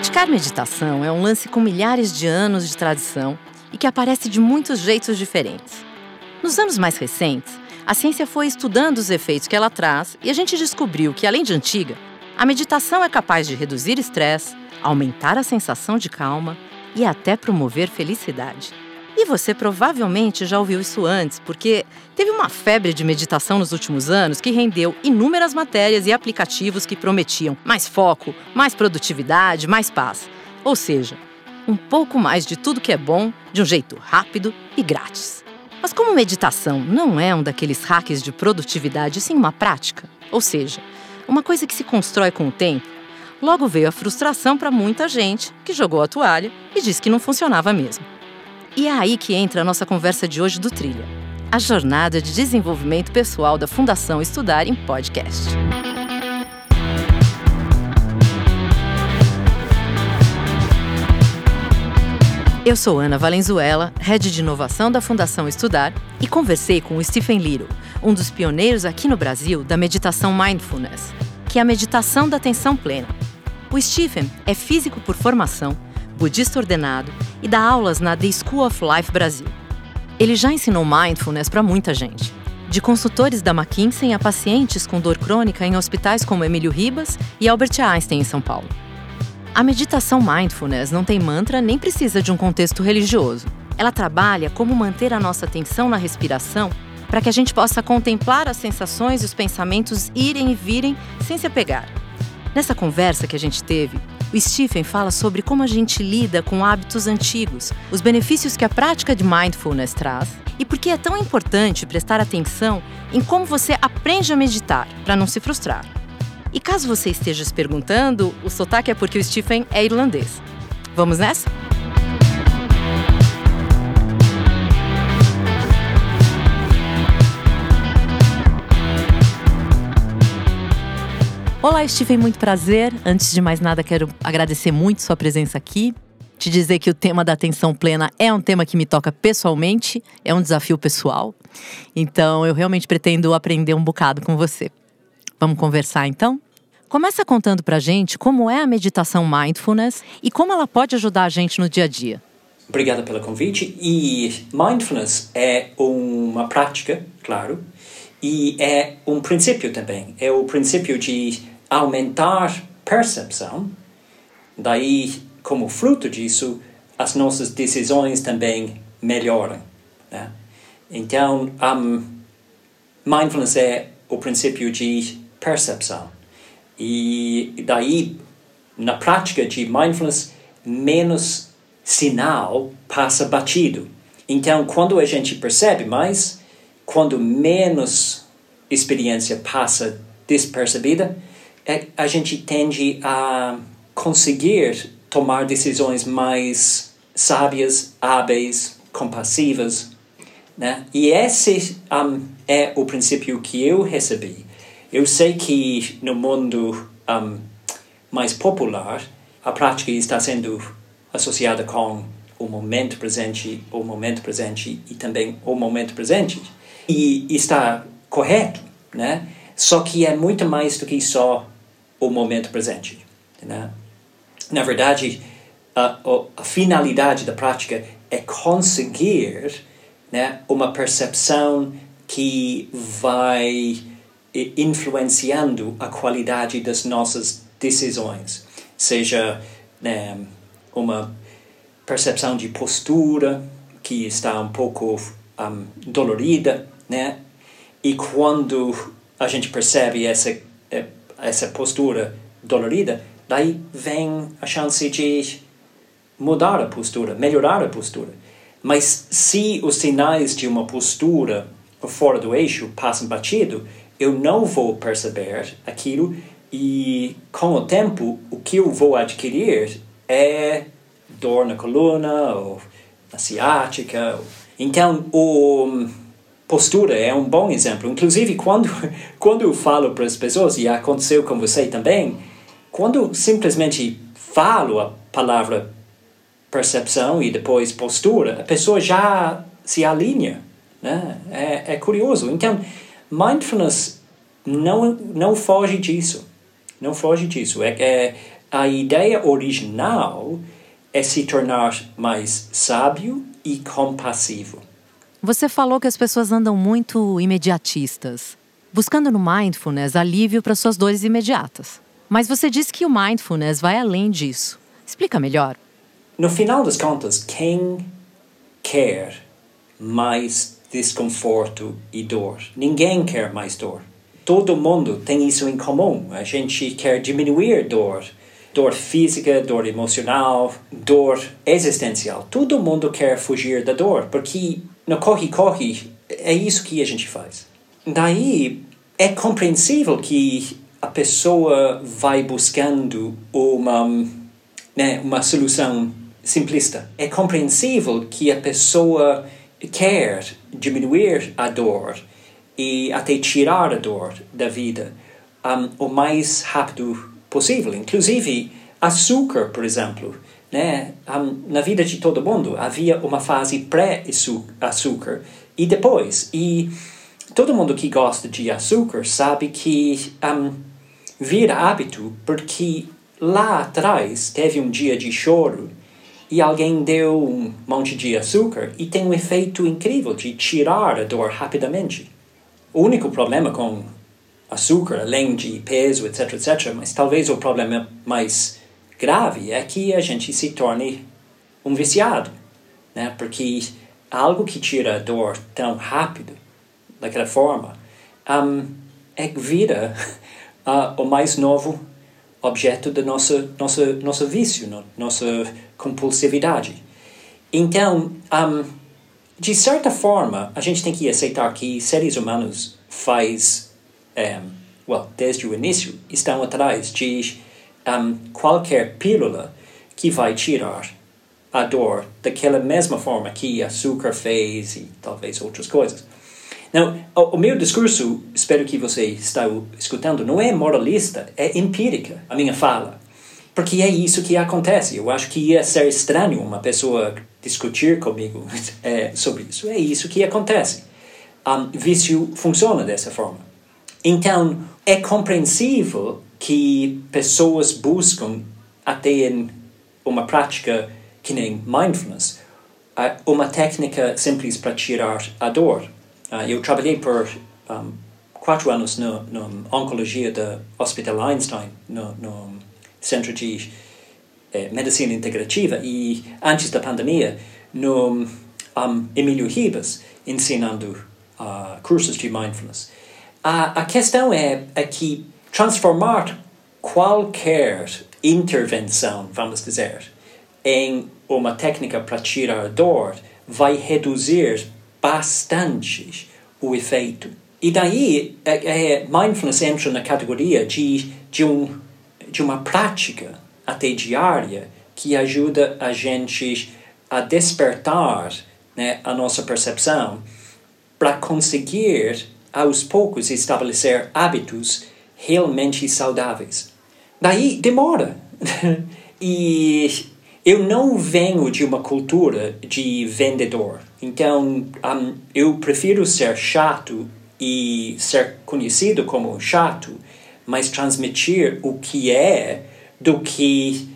Praticar meditação é um lance com milhares de anos de tradição e que aparece de muitos jeitos diferentes. Nos anos mais recentes, a ciência foi estudando os efeitos que ela traz e a gente descobriu que, além de antiga, a meditação é capaz de reduzir estresse, aumentar a sensação de calma e até promover felicidade. E você provavelmente já ouviu isso antes, porque teve uma febre de meditação nos últimos anos que rendeu inúmeras matérias e aplicativos que prometiam mais foco, mais produtividade, mais paz. Ou seja, um pouco mais de tudo que é bom, de um jeito rápido e grátis. Mas como meditação não é um daqueles hacks de produtividade, sim uma prática, ou seja, uma coisa que se constrói com o tempo, logo veio a frustração para muita gente que jogou a toalha e disse que não funcionava mesmo. E é aí que entra a nossa conversa de hoje do Trilha, a jornada de desenvolvimento pessoal da Fundação Estudar em Podcast. Eu sou Ana Valenzuela, head de inovação da Fundação Estudar, e conversei com o Stephen Little, um dos pioneiros aqui no Brasil da meditação mindfulness, que é a meditação da atenção plena. O Stephen é físico por formação budista ordenado e dá aulas na The School of Life Brasil. Ele já ensinou mindfulness para muita gente, de consultores da McKinsey a pacientes com dor crônica em hospitais como Emílio Ribas e Albert Einstein em São Paulo. A meditação mindfulness não tem mantra nem precisa de um contexto religioso. Ela trabalha como manter a nossa atenção na respiração para que a gente possa contemplar as sensações e os pensamentos irem e virem sem se apegar. Nessa conversa que a gente teve, o Stephen fala sobre como a gente lida com hábitos antigos, os benefícios que a prática de mindfulness traz e por que é tão importante prestar atenção em como você aprende a meditar para não se frustrar. E caso você esteja se perguntando, o sotaque é porque o Stephen é irlandês. Vamos nessa? Olá, Stephen, muito prazer. Antes de mais nada, quero agradecer muito sua presença aqui. Te dizer que o tema da atenção plena é um tema que me toca pessoalmente, é um desafio pessoal. Então, eu realmente pretendo aprender um bocado com você. Vamos conversar então? Começa contando pra gente como é a meditação mindfulness e como ela pode ajudar a gente no dia a dia. Obrigado pelo convite. E mindfulness é uma prática, claro, e é um princípio também. É o princípio de aumentar percepção, daí, como fruto disso, as nossas decisões também melhoram. Né? Então, um, mindfulness é o princípio de percepção. E daí, na prática de mindfulness, menos sinal passa batido. Então, quando a gente percebe mais, quando menos experiência passa despercebida, a gente tende a conseguir tomar decisões mais sábias, hábeis, compassivas. Né? E esse um, é o princípio que eu recebi. Eu sei que no mundo um, mais popular, a prática está sendo associada com o momento presente, o momento presente e também o momento presente e está correto, né? Só que é muito mais do que só o momento presente, né? Na verdade, a, a finalidade da prática é conseguir né, uma percepção que vai influenciando a qualidade das nossas decisões, seja né, uma percepção de postura que está um pouco um, dolorida, né? E quando a gente percebe essa, essa postura dolorida, daí vem a chance de mudar a postura, melhorar a postura. Mas se os sinais de uma postura fora do eixo passam batido, eu não vou perceber aquilo e com o tempo o que eu vou adquirir é dor na coluna ou na ciática. Então, o postura é um bom exemplo. Inclusive, quando, quando eu falo para as pessoas, e aconteceu com você também, quando simplesmente falo a palavra percepção e depois postura, a pessoa já se alinha. Né? É, é curioso. Então, mindfulness não, não foge disso. Não foge disso. É, é a ideia original é se tornar mais sábio e compassivo. Você falou que as pessoas andam muito imediatistas, buscando no mindfulness alívio para suas dores imediatas. Mas você disse que o mindfulness vai além disso. Explica melhor. No final das contas, quem quer mais desconforto e dor? Ninguém quer mais dor. Todo mundo tem isso em comum. A gente quer diminuir dor, dor física, dor emocional, dor existencial. Todo mundo quer fugir da dor, porque no corre-corre é isso que a gente faz. Daí é compreensível que a pessoa vai buscando uma, né, uma solução simplista. É compreensível que a pessoa quer diminuir a dor e até tirar a dor da vida um, o mais rápido possível. Inclusive, açúcar, por exemplo. Né? Na vida de todo mundo havia uma fase pré-açúcar e depois. E todo mundo que gosta de açúcar sabe que um, vira hábito porque lá atrás teve um dia de choro e alguém deu um monte de açúcar e tem um efeito incrível de tirar a dor rapidamente. O único problema com açúcar, além de peso, etc, etc, mas talvez o problema mais grave é que a gente se torne um viciado, né? Porque algo que tira a dor tão rápido, daquela forma, um, é vira uh, o mais novo objeto do nosso, nosso, nosso vício, no, nossa compulsividade. Então, um, de certa forma, a gente tem que aceitar que seres humanos faz, um, well, desde o início, estão atrás de um, qualquer pílula que vai tirar a dor daquela mesma forma que açúcar fez e talvez outras coisas. Não, o, o, meu discurso, espero que você está escutando, não é moralista, é empírica, a minha fala. Porque é isso que acontece. Eu acho que ia ser estranho uma pessoa discutir comigo é, sobre isso. É isso que acontece. Um, vício funciona dessa forma. Então, é compreensível que pessoas buscam, até em uma prática que nem mindfulness, uma técnica simples para tirar a dor. Uh, eu trabalhei por um, quatro anos na oncologia do Hospital Einstein, no, no Centro de eh, Medicina Integrativa, e antes da pandemia, no um, Emílio Ribas, ensinando uh, cursos de mindfulness. A, a questão é, é que transformar qualquer intervenção, vamos dizer, em uma técnica para tirar dor vai reduzir bastante o efeito. E daí, é, é, mindfulness entra na categoria de, de, um, de uma prática até diária que ajuda a gente a despertar né, a nossa percepção para conseguir, aos poucos, estabelecer hábitos realmente saudáveis. Daí demora. e eu não venho de uma cultura de vendedor. Então, um, eu prefiro ser chato e ser conhecido como chato, mas transmitir o que é do que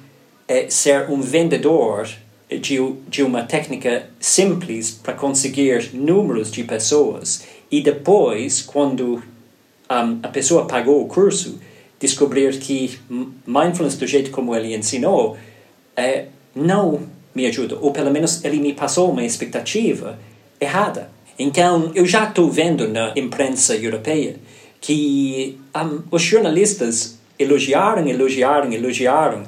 é, ser um vendedor de, de uma técnica simples para conseguir números de pessoas e depois, quando um, a pessoa pagou o curso, descobrir que mindfulness do jeito como ele ensinou é, não me ajuda, ou pelo menos ele me passou uma expectativa errada. Então, eu já estou vendo na imprensa europeia que um, os jornalistas elogiaram, elogiaram, elogiaram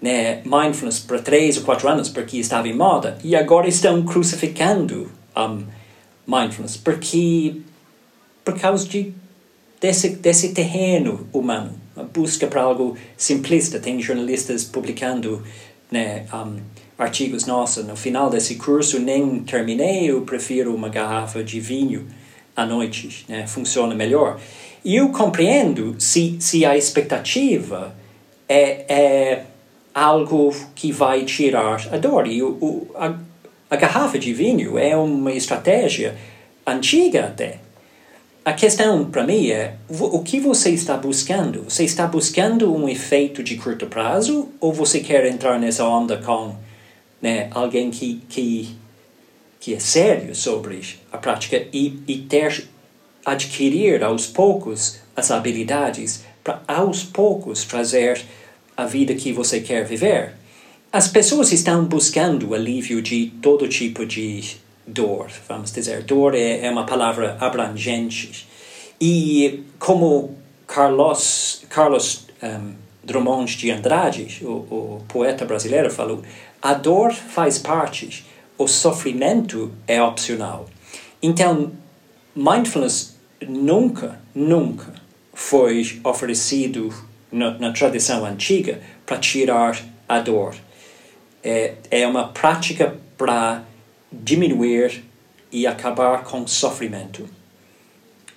né, mindfulness por três ou quatro anos porque estava em moda e agora estão crucificando um, mindfulness porque por causa de desse, desse terreno humano, busca para algo simplista. Tem jornalistas publicando né, um, artigos, nossa, no final desse curso nem terminei, eu prefiro uma garrafa de vinho à noite, né, funciona melhor. E eu compreendo se, se a expectativa é, é algo que vai tirar a dor. E o, o, a, a garrafa de vinho é uma estratégia antiga até. A questão para mim é o que você está buscando? Você está buscando um efeito de curto prazo ou você quer entrar nessa onda com né, alguém que, que, que é sério sobre a prática e, e ter adquirir aos poucos as habilidades para aos poucos trazer a vida que você quer viver? As pessoas estão buscando alívio de todo tipo de dor, vamos dizer. Dor é, é uma palavra abrangente. E como Carlos, Carlos um, Drummond de Andrade, o, o poeta brasileiro, falou, a dor faz parte, o sofrimento é opcional. Então, mindfulness nunca, nunca foi oferecido na, na tradição antiga para tirar a dor. É, é uma prática para diminuir e acabar com sofrimento.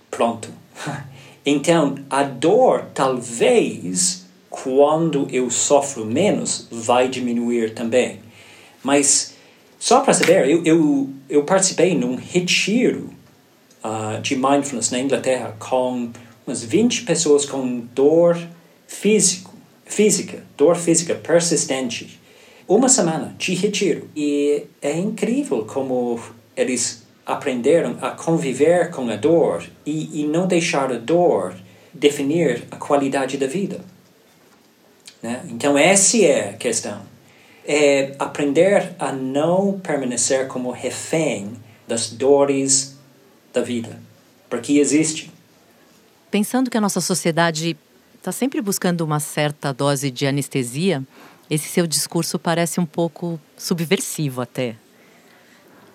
Pronto. Então, a dor talvez, quando eu sofro menos, vai diminuir também. Mas, só para saber, eu, eu, eu participei num retiro uh, de mindfulness na Inglaterra com umas 20 pessoas com dor físico, física, dor física persistente uma semana de retiro. E é incrível como eles aprenderam a conviver com a dor e, e não deixar a dor definir a qualidade da vida. Né? Então, essa é a questão. É aprender a não permanecer como refém das dores da vida, porque existe. Pensando que a nossa sociedade está sempre buscando uma certa dose de anestesia, esse seu discurso parece um pouco subversivo até.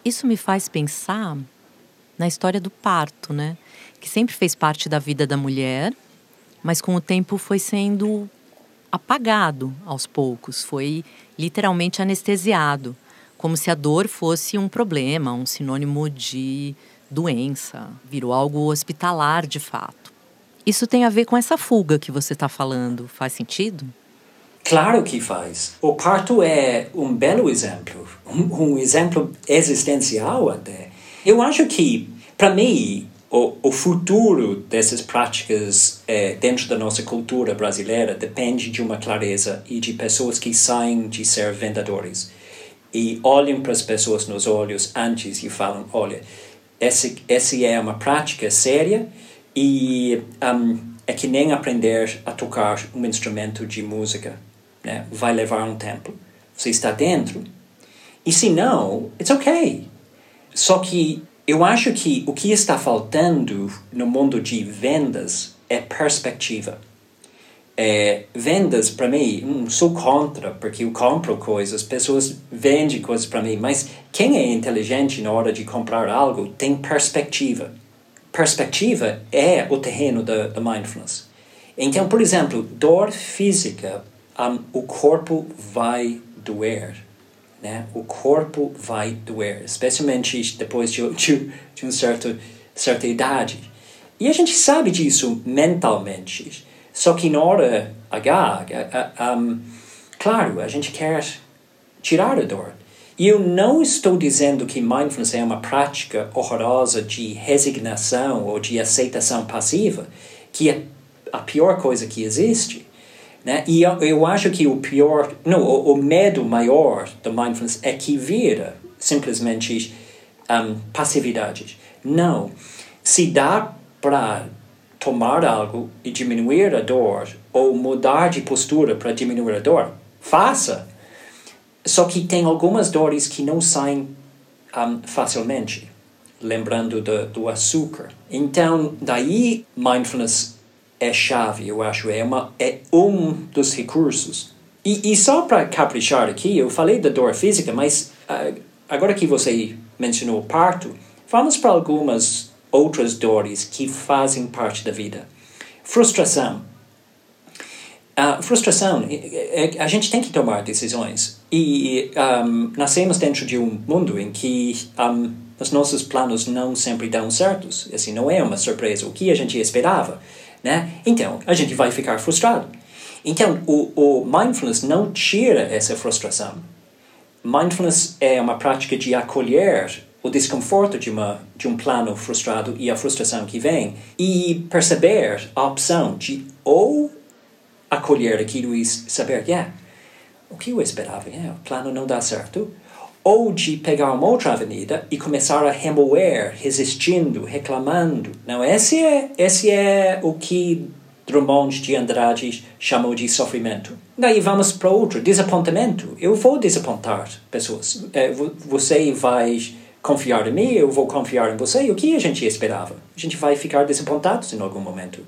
Isso me faz pensar na história do parto, né? Que sempre fez parte da vida da mulher, mas com o tempo foi sendo apagado aos poucos, foi literalmente anestesiado, como se a dor fosse um problema, um sinônimo de doença, virou algo hospitalar de fato. Isso tem a ver com essa fuga que você está falando, faz sentido? Claro que faz. O parto é um belo exemplo, um, um exemplo existencial até. Eu acho que, para mim, o, o futuro dessas práticas é, dentro da nossa cultura brasileira depende de uma clareza e de pessoas que saem de ser vendedores e olham para as pessoas nos olhos antes e falam: olha, essa, é uma prática séria e um, é que nem aprender a tocar um instrumento de música né? vai levar um tempo. Você está dentro. E se não, it's okay. Só que eu acho que o que está faltando no mundo de vendas é perspectiva. É, vendas para mim, hum, sou contra, porque eu compro coisas, pessoas vendem coisas para mim, mas quem é inteligente na hora de comprar algo tem perspectiva. Perspectiva é o terreno da, da mindfulness. Então, por exemplo, dor física um, o corpo vai doer. Né? O corpo vai doer, especialmente depois de, de, de uma certa, certa idade. E a gente sabe disso mentalmente. Só que na hora H, um, claro, a gente quer tirar a dor. E eu não estou dizendo que mindfulness é uma prática horrorosa de resignação ou de aceitação passiva, que é a pior coisa que existe. Né? E eu, eu acho que o pior, não, o, o medo maior do mindfulness é que vira simplesmente um, passividade. Não. Se dá para tomar algo e diminuir a dor, ou mudar de postura para diminuir a dor, faça. Só que tem algumas dores que não saem um, facilmente, lembrando do, do açúcar. Então, daí mindfulness é chave, eu acho, é, uma, é um dos recursos. E, e só para caprichar aqui, eu falei da dor física, mas uh, agora que você mencionou o parto, vamos para algumas outras dores que fazem parte da vida. Frustração. A uh, frustração, a gente tem que tomar decisões. E um, nascemos dentro de um mundo em que um, os nossos planos não sempre dão certos. Assim, não é uma surpresa. O que a gente esperava né? Então, a gente vai ficar frustrado. Então, o, o mindfulness não tira essa frustração. Mindfulness é uma prática de acolher o desconforto de, uma, de um plano frustrado e a frustração que vem, e perceber a opção de ou acolher aquilo e saber, yeah, o que eu esperava, yeah, o plano não dá certo, ou de pegar uma outra avenida e começar a remoer, resistindo, reclamando. Não, esse é, esse é o que Drummond de Andrade chamou de sofrimento. Daí vamos para outro, desapontamento. Eu vou desapontar pessoas. É, você vai confiar em mim, eu vou confiar em você. O que a gente esperava? A gente vai ficar desapontados em algum momento.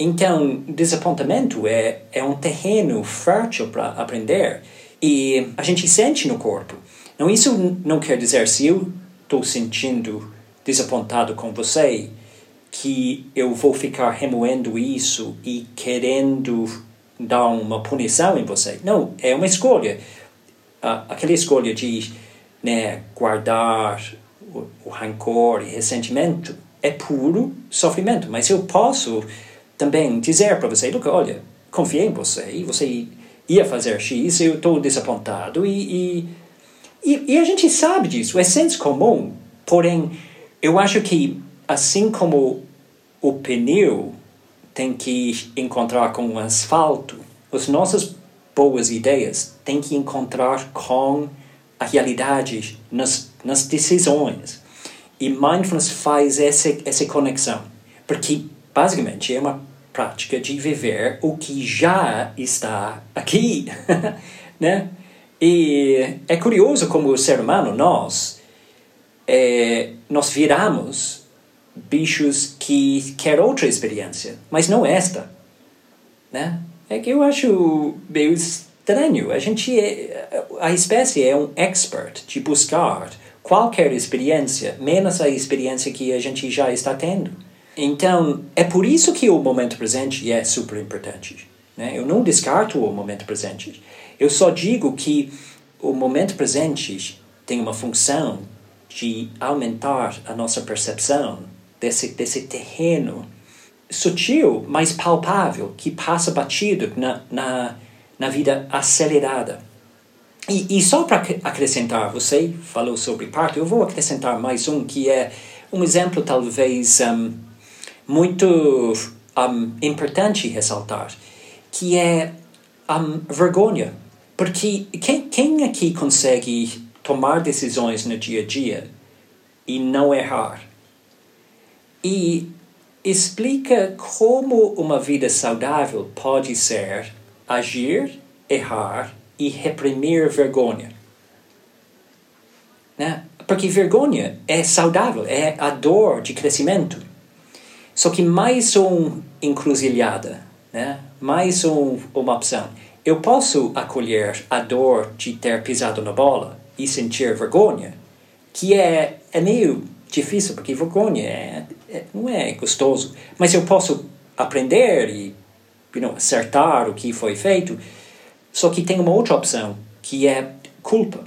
Então, desapontamento é, é um terreno fértil para aprender e a gente sente no corpo. Não, isso não quer dizer se eu estou sentindo desapontado com você que eu vou ficar remoendo isso e querendo dar uma punição em você. Não, é uma escolha. aquela escolha de né, guardar o, rancor e ressentimento é puro sofrimento. Mas eu posso também dizer para você, Luca, olha, confiei em você você ia fazer X, eu estou desapontado e, e, e, e, a gente sabe disso, é senso comum, porém eu acho que assim como o pneu tem que encontrar com o asfalto, as nossas boas ideias têm que encontrar com a realidade nas, nas decisões. E mindfulness faz essa, essa conexão, porque basicamente é uma prática de viver o que já está aqui, né? E é curioso como o ser humano, nós, é, nós viramos bichos que quer outra experiência, mas não esta, né? É que eu acho meio estranho. A gente é, a espécie é um expert de buscar qualquer experiência, menos a experiência que a gente já está tendo. Então, é por isso que o momento presente é super importante. Né? Eu não descarto o momento presente. Eu só digo que o momento presente tem uma função de aumentar a nossa percepção desse, desse terreno sutil, mas palpável, que passa batido na, na, na vida acelerada. E, e só para acrescentar, você falou sobre parto, eu vou acrescentar mais um que é um exemplo talvez um, muito um, importante ressaltar, que é um, vergonha. Porque quem, quem aqui consegue tomar decisões no dia a dia e não errar? E explica como uma vida saudável pode ser agir, errar e reprimir vergonha. Né? Porque vergonha é saudável, é a dor de crescimento. Só que mais um encruzilhada, né? mais um, uma opção. Eu posso acolher a dor de ter pisado na bola e sentir vergonha, que é, é meio difícil, porque vergonha é, é, não é gostoso. Mas eu posso aprender e you know, acertar o que foi feito. Só que tem uma outra opção, que é culpa.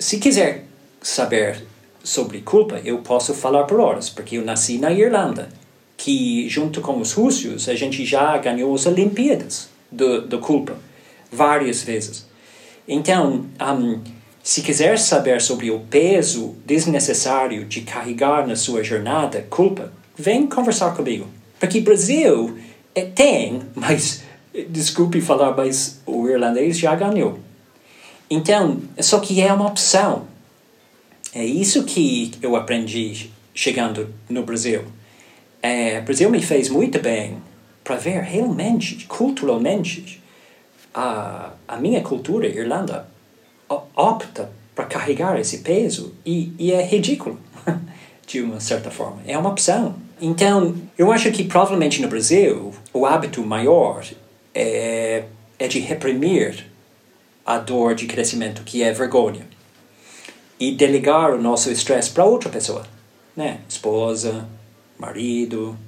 Se quiser saber sobre culpa, eu posso falar por horas, porque eu nasci na Irlanda, que junto com os russos a gente já ganhou as Olimpíadas do culpa várias vezes. Então, um, se quiser saber sobre o peso desnecessário de carregar na sua jornada culpa, vem conversar comigo. Porque Brasil é, tem, mas desculpe falar, mas o irlandês já ganhou. Então, só que é uma opção. É isso que eu aprendi chegando no Brasil. É, o Brasil me fez muito bem para ver realmente, culturalmente, a, a minha cultura, Irlanda, opta para carregar esse peso e, e é ridículo, de uma certa forma. É uma opção. Então, eu acho que provavelmente no Brasil o hábito maior é, é de reprimir a dor de crescimento, que é vergonha, e delegar o nosso estresse para outra pessoa, né? Esposa, marido,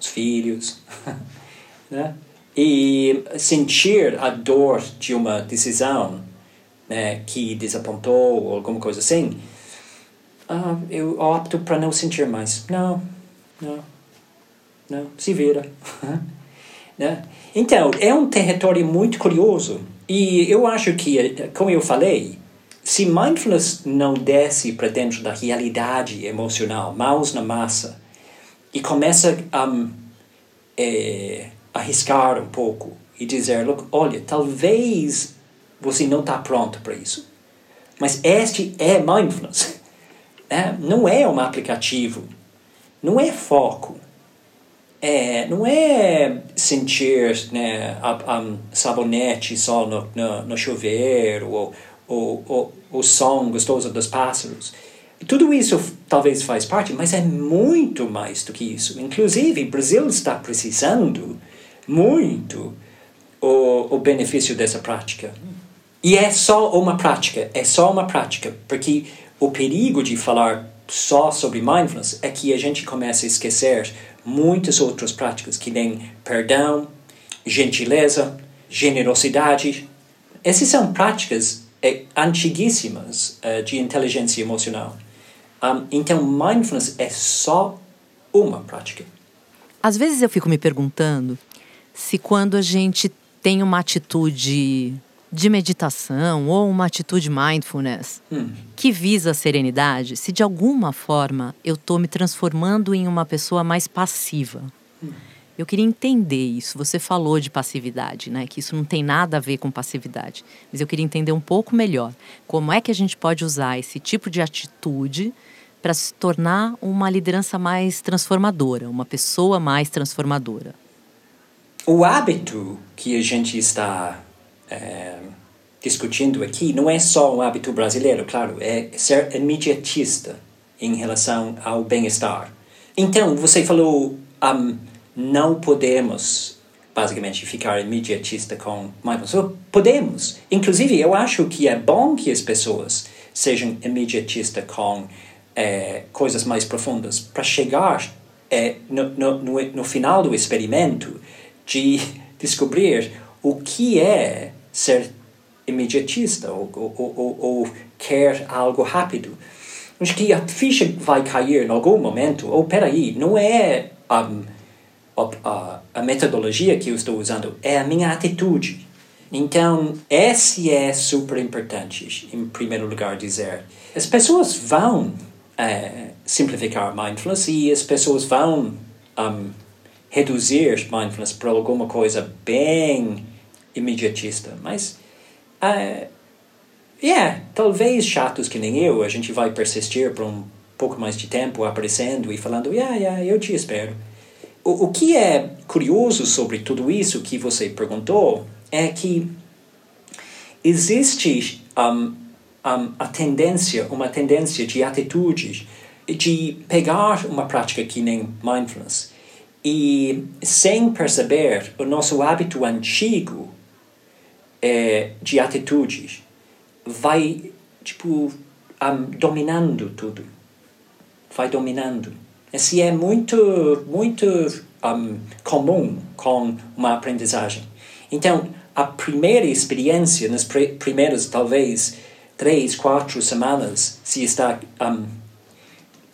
os filhos, né? E sentir a dor de uma decisão né, que desapontou ou alguma coisa assim, ah, eu opto para não sentir mais. Não, não, não, se vira. né? Então, é um território muito curioso. E eu acho que, como eu falei, se mindfulness não desce para dentro da realidade emocional, mãos na massa, e começa a um, é, arriscar um pouco e dizer, olha, talvez você não está pronto para isso, mas este é mindfulness. É, não é um aplicativo, não é foco, é, não é sentir né, a, a sabonete só no, no, no chuveiro ou, ou, ou o som gostoso dos pássaros. Tudo isso talvez faz parte, mas é muito mais do que isso. Inclusive, o Brasil está precisando muito o, o benefício dessa prática. E é só uma prática, é só uma prática, porque o perigo de falar só sobre mindfulness é que a gente começa a esquecer muitas outras práticas, que nem perdão, gentileza, generosidade. Essas são práticas é, antiguíssimas uh, de inteligência emocional. Então, mindfulness é só uma prática. Às vezes eu fico me perguntando se quando a gente tem uma atitude de meditação ou uma atitude mindfulness hum. que visa a serenidade, se de alguma forma eu estou me transformando em uma pessoa mais passiva. Hum. Eu queria entender isso. Você falou de passividade, né? Que isso não tem nada a ver com passividade. Mas eu queria entender um pouco melhor como é que a gente pode usar esse tipo de atitude para se tornar uma liderança mais transformadora, uma pessoa mais transformadora. O hábito que a gente está é, discutindo aqui não é só um hábito brasileiro, claro, é ser imediatista em relação ao bem-estar. Então, você falou. Um, não podemos basicamente ficar imediatista com mindfulness. Podemos. Inclusive, eu acho que é bom que as pessoas sejam imediatistas com é, coisas mais profundas para chegar é, no, no, no, no final do experimento de descobrir o que é ser imediatista ou, ou, ou, ou quer algo rápido. Acho que a ficha vai cair em algum momento. Ou, peraí, não é um, a, a metodologia que eu estou usando é a minha atitude. Então, esse é super importante, em primeiro lugar, dizer. As pessoas vão é, simplificar mindfulness e as pessoas vão um, reduzir mindfulness para alguma coisa bem imediatista. Mas, uh, yeah, talvez chatos que nem eu, a gente vai persistir por um pouco mais de tempo aparecendo e falando, yeah, yeah, eu te espero. O, o que é curioso sobre tudo isso que você perguntou é que existe um, um, a tendência, uma tendência de atitudes de pegar uma prática que nem mindfulness e, sem perceber, o nosso hábito antigo é, de atitudes vai, tipo, dominando tudo. Vai dominando. Esse é muito, muito um, comum com uma aprendizagem. Então, a primeira experiência, nas primeiras, talvez, três, quatro semanas, se está um,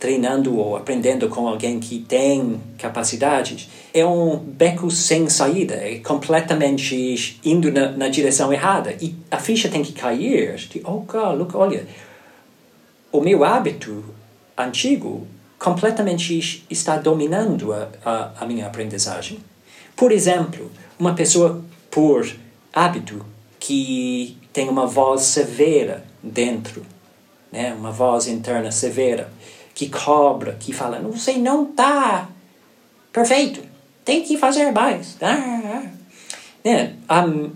treinando ou aprendendo com alguém que tem capacidades, é um beco sem saída, é completamente indo na, na direção errada. E a ficha tem que cair. De, oh, God, look, olha, o meu hábito antigo completamente está dominando a, a, a minha aprendizagem. Por exemplo, uma pessoa por hábito que tem uma voz severa dentro, né? uma voz interna severa, que cobra, que fala, você não está perfeito, tem que fazer mais. Ah, ah. Né? Um,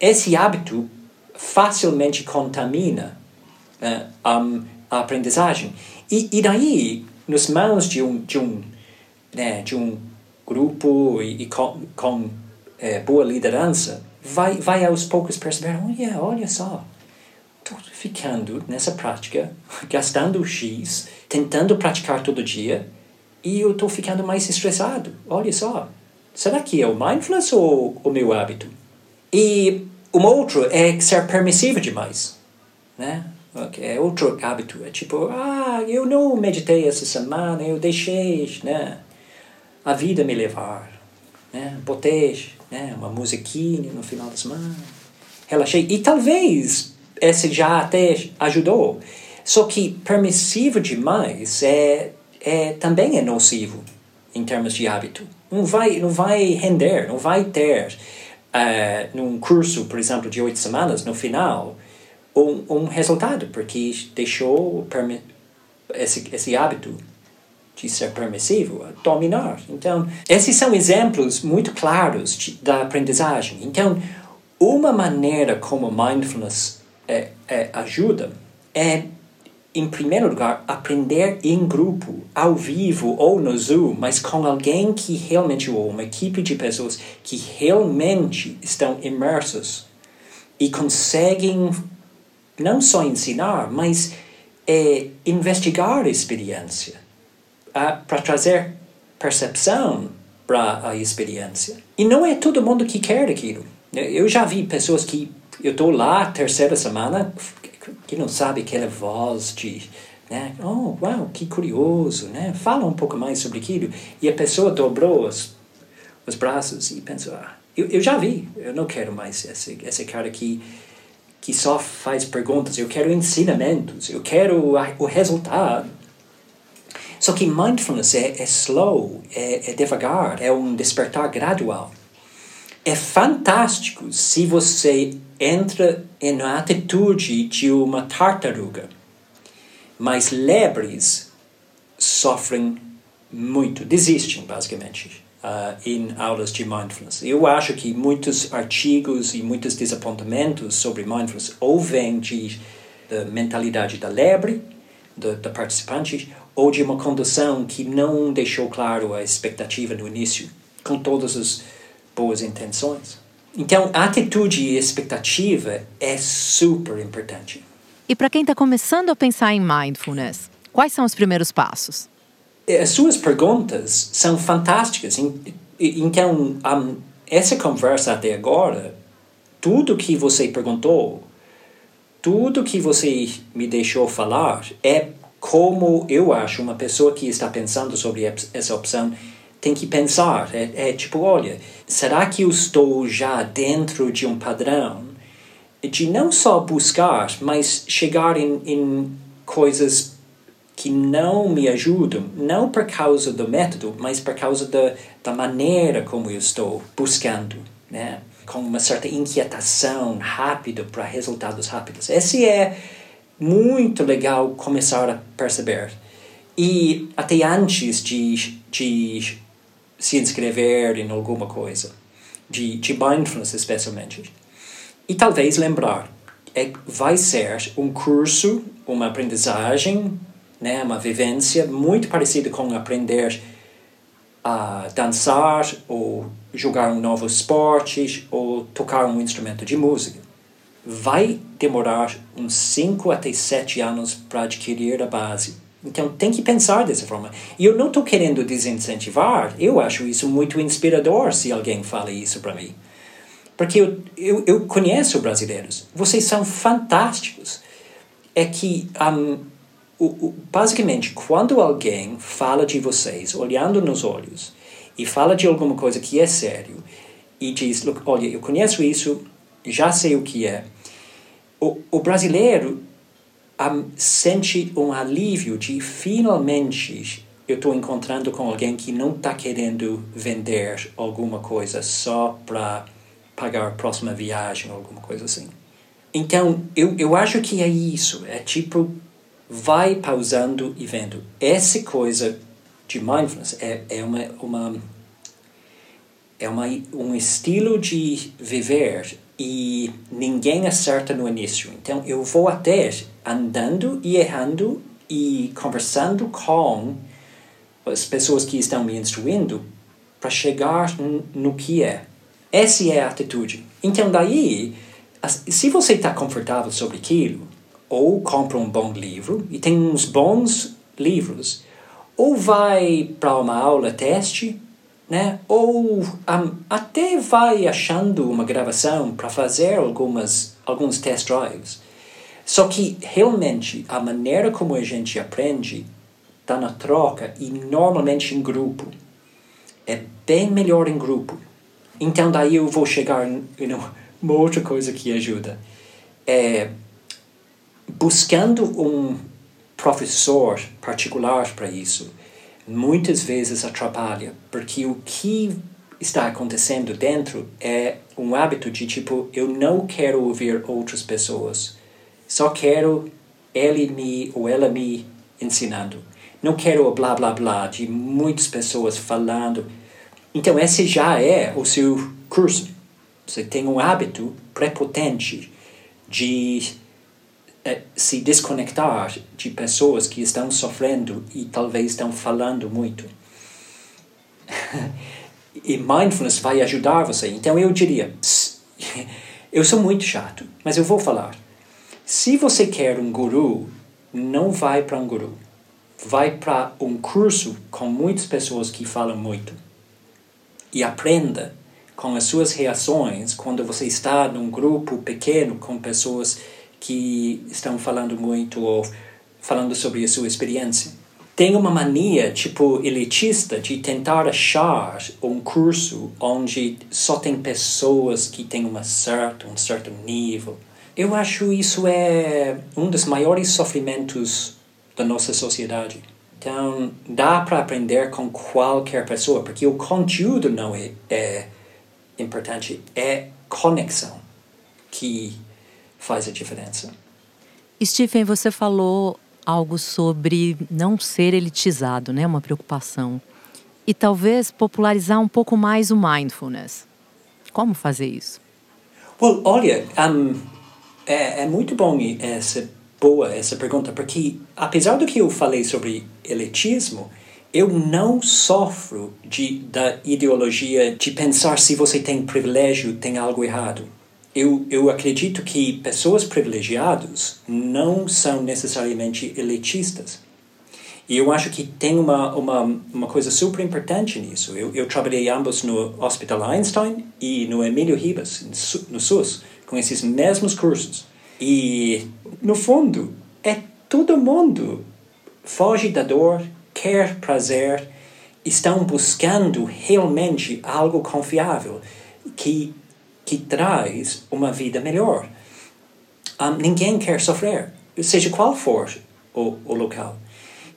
esse hábito facilmente contamina um, a aprendizagem. E, e daí nas mãos de um, de um, né, de um grupo e, e com, com é, boa liderança, vai, vai aos poucos perceber, olha, olha só, ficando nessa prática, gastando X, tentando praticar todo dia, e eu estou ficando mais estressado. Olha só, será que é o mindfulness ou o meu hábito? E um outro é ser permissivo demais, né? É outro hábito. É tipo, ah, eu não meditei essa semana, eu deixei né, a vida me levar. Né? Botei né, uma musiquinha no final da semana, relaxei. E talvez esse já até ajudou. Só que permissivo demais é, é também é nocivo em termos de hábito. Não vai, não vai render, não vai ter uh, num curso, por exemplo, de oito semanas, no final, um, um resultado, porque deixou esse, esse hábito de ser permissivo dominar. Então, esses são exemplos muito claros de, da aprendizagem. Então, uma maneira como mindfulness é, é, ajuda é em primeiro lugar, aprender em grupo, ao vivo ou no Zoom, mas com alguém que realmente, ou uma equipe de pessoas que realmente estão imersos e conseguem não só ensinar, mas é, investigar a experiência para trazer percepção para a experiência. E não é todo mundo que quer aquilo. Eu já vi pessoas que eu estou lá terceira semana que não sabe aquela voz de, né? Oh, uau, que curioso, né? Fala um pouco mais sobre aquilo. E a pessoa dobrou os, os braços e pensou, ah, eu, eu já vi, eu não quero mais esse, esse cara que, que só faz perguntas, eu quero ensinamentos, eu quero a, o resultado. Só que mindfulness é, é slow, é, é devagar, é um despertar gradual. É fantástico se você entra na atitude de uma tartaruga. Mas lebres sofrem muito, desistem basicamente uh, em aulas de mindfulness. Eu acho que muitos artigos e muitos desapontamentos sobre mindfulness ou vêm de, da mentalidade da lebre, da, da participante, ou de uma condução que não deixou claro a expectativa no início, com todas as boas intenções. Então, atitude e expectativa é super importante. E para quem está começando a pensar em mindfulness, quais são os primeiros passos? As suas perguntas são fantásticas. Então, essa conversa até agora, tudo que você perguntou, tudo que você me deixou falar, é como eu acho uma pessoa que está pensando sobre essa opção tem que pensar. É, é tipo, olha, será que eu estou já dentro de um padrão de não só buscar, mas chegar em, em coisas que não me ajudam, não por causa do método, mas por causa da, da maneira como eu estou buscando, né? com uma certa inquietação rápida para resultados rápidos. Esse é muito legal começar a perceber. E até antes de, de se inscrever em alguma coisa, de, de mindfulness especialmente. E talvez lembrar, é, vai ser um curso, uma aprendizagem, né, uma vivência muito parecida com aprender a dançar ou jogar um novo esporte ou tocar um instrumento de música. Vai demorar uns 5 até 7 anos para adquirir a base então tem que pensar dessa forma. E eu não estou querendo desincentivar, eu acho isso muito inspirador se alguém fala isso para mim. Porque eu, eu, eu, conheço brasileiros, vocês são fantásticos. É que, um, o, o, basicamente, quando alguém fala de vocês, olhando nos olhos, e fala de alguma coisa que é sério, e diz: olha, eu conheço isso, já sei o que é. O, o brasileiro sente um alívio de finalmente eu estou encontrando com alguém que não está querendo vender alguma coisa só para pagar a próxima viagem ou alguma coisa assim. Então, eu, eu acho que é isso. É tipo, vai pausando e vendo. Essa coisa de mindfulness é, é, uma, uma, é uma, um estilo de viver e ninguém acerta no início. Então, eu vou até andando e errando e conversando com as pessoas que estão me instruindo para chegar no que é. Essa é a atitude. Então, daí, se você está confortável sobre aquilo, ou compra um bom livro, e tem uns bons livros, ou vai para uma aula teste, né? ou um, até vai achando uma gravação para fazer algumas, alguns test drives. Só que realmente a maneira como a gente aprende está na troca e normalmente em grupo. É bem melhor em grupo. Então daí eu vou chegar em uma outra coisa que ajuda. É buscando um professor particular para isso muitas vezes atrapalha, porque o que está acontecendo dentro é um hábito de tipo, eu não quero ouvir outras pessoas, só quero ele me ou ela me ensinando. Não quero o blá blá blá de muitas pessoas falando. Então, esse já é o seu curso. Você tem um hábito prepotente de se desconectar de pessoas que estão sofrendo e talvez estão falando muito. e mindfulness vai ajudar você. Então eu diria, eu sou muito chato, mas eu vou falar. Se você quer um guru, não vai para um guru. Vai para um curso com muitas pessoas que falam muito. E aprenda com as suas reações quando você está num grupo pequeno com pessoas que estão falando muito ou falando sobre a sua experiência tem uma mania, tipo, elitista de tentar achar um curso onde só tem pessoas que têm uma certa, um certo nível. Eu acho isso é um dos maiores sofrimentos da nossa sociedade. Então, dá para aprender com qualquer pessoa, porque o conteúdo não é, é importante, é conexão que faz a diferença. Stephen, você falou algo sobre não ser elitizado, né? Uma preocupação. E talvez popularizar um pouco mais o mindfulness. Como fazer isso? Well, olha, um, é, é muito bom essa boa essa pergunta, porque apesar do que eu falei sobre elitismo, eu não sofro de, da ideologia de pensar se você tem privilégio, tem algo errado eu, eu acredito que pessoas privilegiadas não são necessariamente elitistas. E eu acho que tem uma, uma, uma coisa super importante nisso. Eu, eu trabalhei ambos no Hospital Einstein e no Emílio Ribas, no SUS, com esses mesmos cursos. E, no fundo, é todo mundo foge da dor, quer prazer, estão buscando realmente algo confiável que que traz uma vida melhor. Um, ninguém quer sofrer, seja qual for o, o local.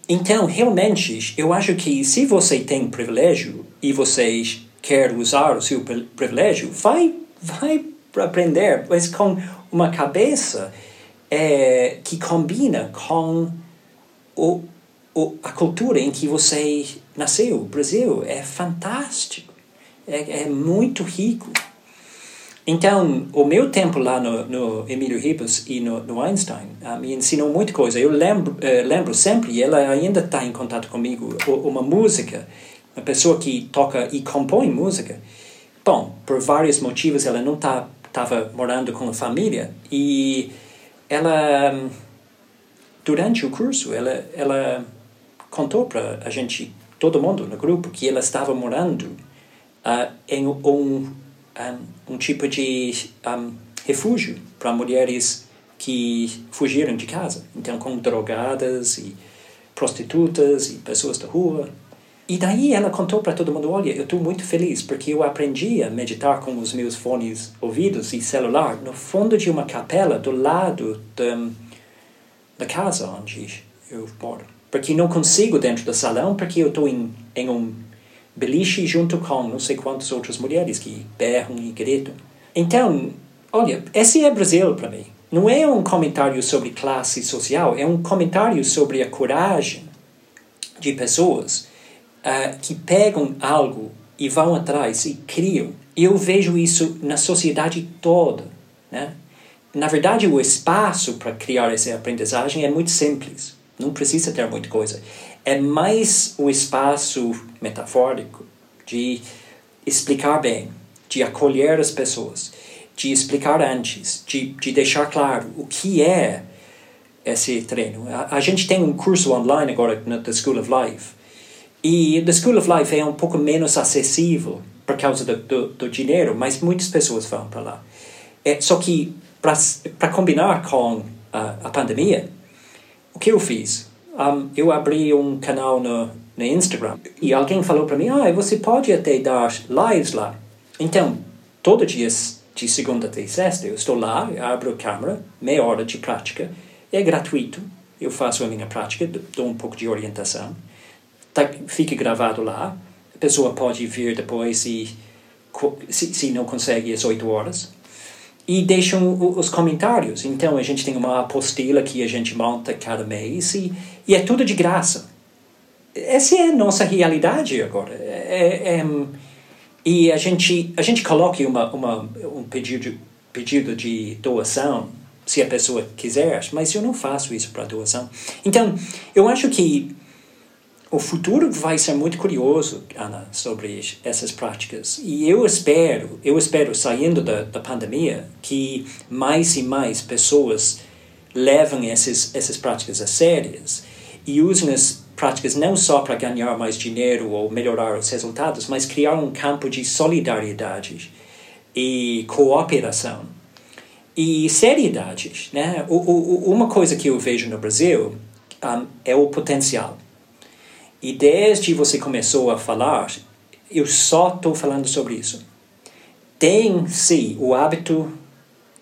Então, realmente, eu acho que se você tem privilégio e você quer usar o seu privilégio, vai, vai aprender, mas com uma cabeça é, que combina com o, o, a cultura em que você nasceu. O Brasil é fantástico, é, é muito rico. Então, o meu tempo lá no, no Emílio Ribas e no, no Einstein uh, me ensinou muita coisa. Eu lembro, uh, lembro sempre, e ela ainda está em contato comigo, uma música, uma pessoa que toca e compõe música. Bom, por vários motivos ela não estava tá, morando com a família e ela, durante o curso, ela, ela contou para a gente, todo mundo no grupo, que ela estava morando uh, em um um, um tipo de um, refúgio para mulheres que fugiram de casa. Então, com drogadas e prostitutas e pessoas da rua. E daí ela contou para todo mundo: olha, eu estou muito feliz porque eu aprendi a meditar com os meus fones ouvidos e celular no fundo de uma capela do lado da, da casa onde eu moro. Porque não consigo dentro do salão porque eu estou em, em um beliche junto com não sei quantas outras mulheres que berram e gritam. Então, olha, esse é Brasil para mim. Não é um comentário sobre classe social, é um comentário sobre a coragem de pessoas uh, que pegam algo e vão atrás e criam. Eu vejo isso na sociedade toda. Né? Na verdade, o espaço para criar essa aprendizagem é muito simples. Não precisa ter muita coisa é mais o espaço metafórico de explicar bem, de acolher as pessoas, de explicar antes, de, de deixar claro o que é esse treino. A, a gente tem um curso online agora na The School of Life e The School of Life é um pouco menos acessível por causa do, do, do dinheiro, mas muitas pessoas vão para lá. É, só que para combinar com a, a pandemia, o que eu fiz? Um, eu abri um canal no, no Instagram e alguém falou para mim, ah, você pode até dar lives lá. Então, todo dia de segunda até sexta eu estou lá, eu abro a câmera, meia hora de prática, É gratuito. Eu faço a minha prática, dou um pouco de orientação. Tá, fica gravado lá. A pessoa pode vir depois e se, se não consegue as oito horas e deixam os comentários. Então a gente tem uma apostila que a gente monta cada mês e, e é tudo de graça. Essa é a nossa realidade agora. É, é, e a gente, a gente coloca uma, uma, um pedido, pedido de doação, se a pessoa quiser, mas eu não faço isso para doação. Então, eu acho que o futuro vai ser muito curioso, Ana, sobre essas práticas. E eu espero, eu espero, saindo da, da pandemia, que mais e mais pessoas levem essas, essas práticas a sérias e usem as práticas não só para ganhar mais dinheiro ou melhorar os resultados, mas criar um campo de solidariedade e cooperação e seriedade. Né? O, o, uma coisa que eu vejo no Brasil um, é o potencial. E desde você começou a falar, eu só estou falando sobre isso. Tem, sim, o hábito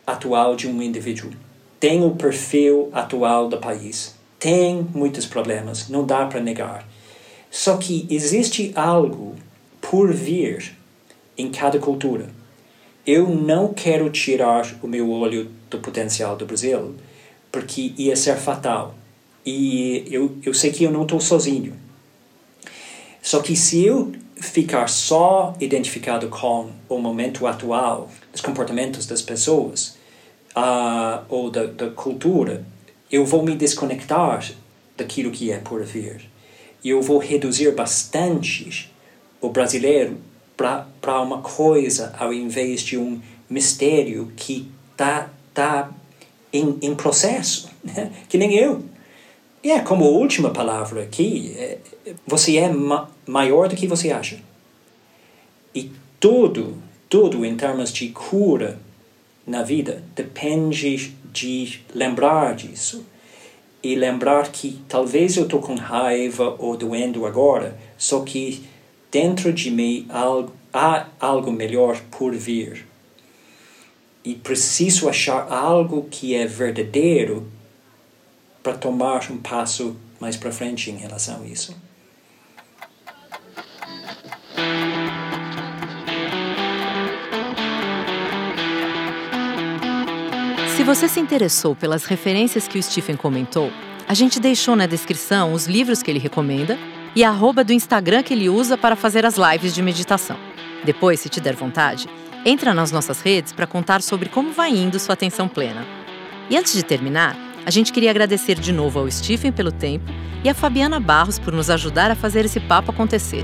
atual de um indivíduo. Tem o perfil atual do país. Tem muitos problemas, não dá para negar. Só que existe algo por vir em cada cultura. Eu não quero tirar o meu olho do potencial do Brasil, porque ia ser fatal. E eu, eu sei que eu não estou sozinho só que se eu ficar só identificado com o momento atual, os comportamentos das pessoas uh, ou da, da cultura, eu vou me desconectar daquilo que é por vir. Eu vou reduzir bastante o brasileiro para uma coisa ao invés de um mistério que está tá em, em processo, né? que nem eu. E é como última palavra aqui, é, você é ma maior do que você acha. E tudo, tudo em termos de cura na vida depende de lembrar disso. E lembrar que talvez eu estou com raiva ou doendo agora, só que dentro de mim há algo melhor por vir. E preciso achar algo que é verdadeiro para tomar um passo mais para frente em relação a isso. Se você se interessou pelas referências que o Stephen comentou, a gente deixou na descrição os livros que ele recomenda e a arroba do Instagram que ele usa para fazer as lives de meditação. Depois, se te der vontade, entra nas nossas redes para contar sobre como vai indo sua atenção plena. E antes de terminar, a gente queria agradecer de novo ao Stephen pelo tempo e a Fabiana Barros por nos ajudar a fazer esse papo acontecer.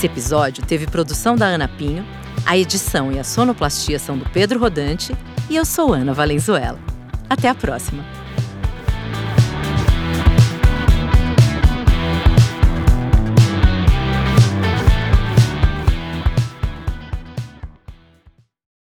Esse episódio teve produção da Ana Pinho, a edição e a sonoplastia são do Pedro Rodante e eu sou Ana Valenzuela. Até a próxima!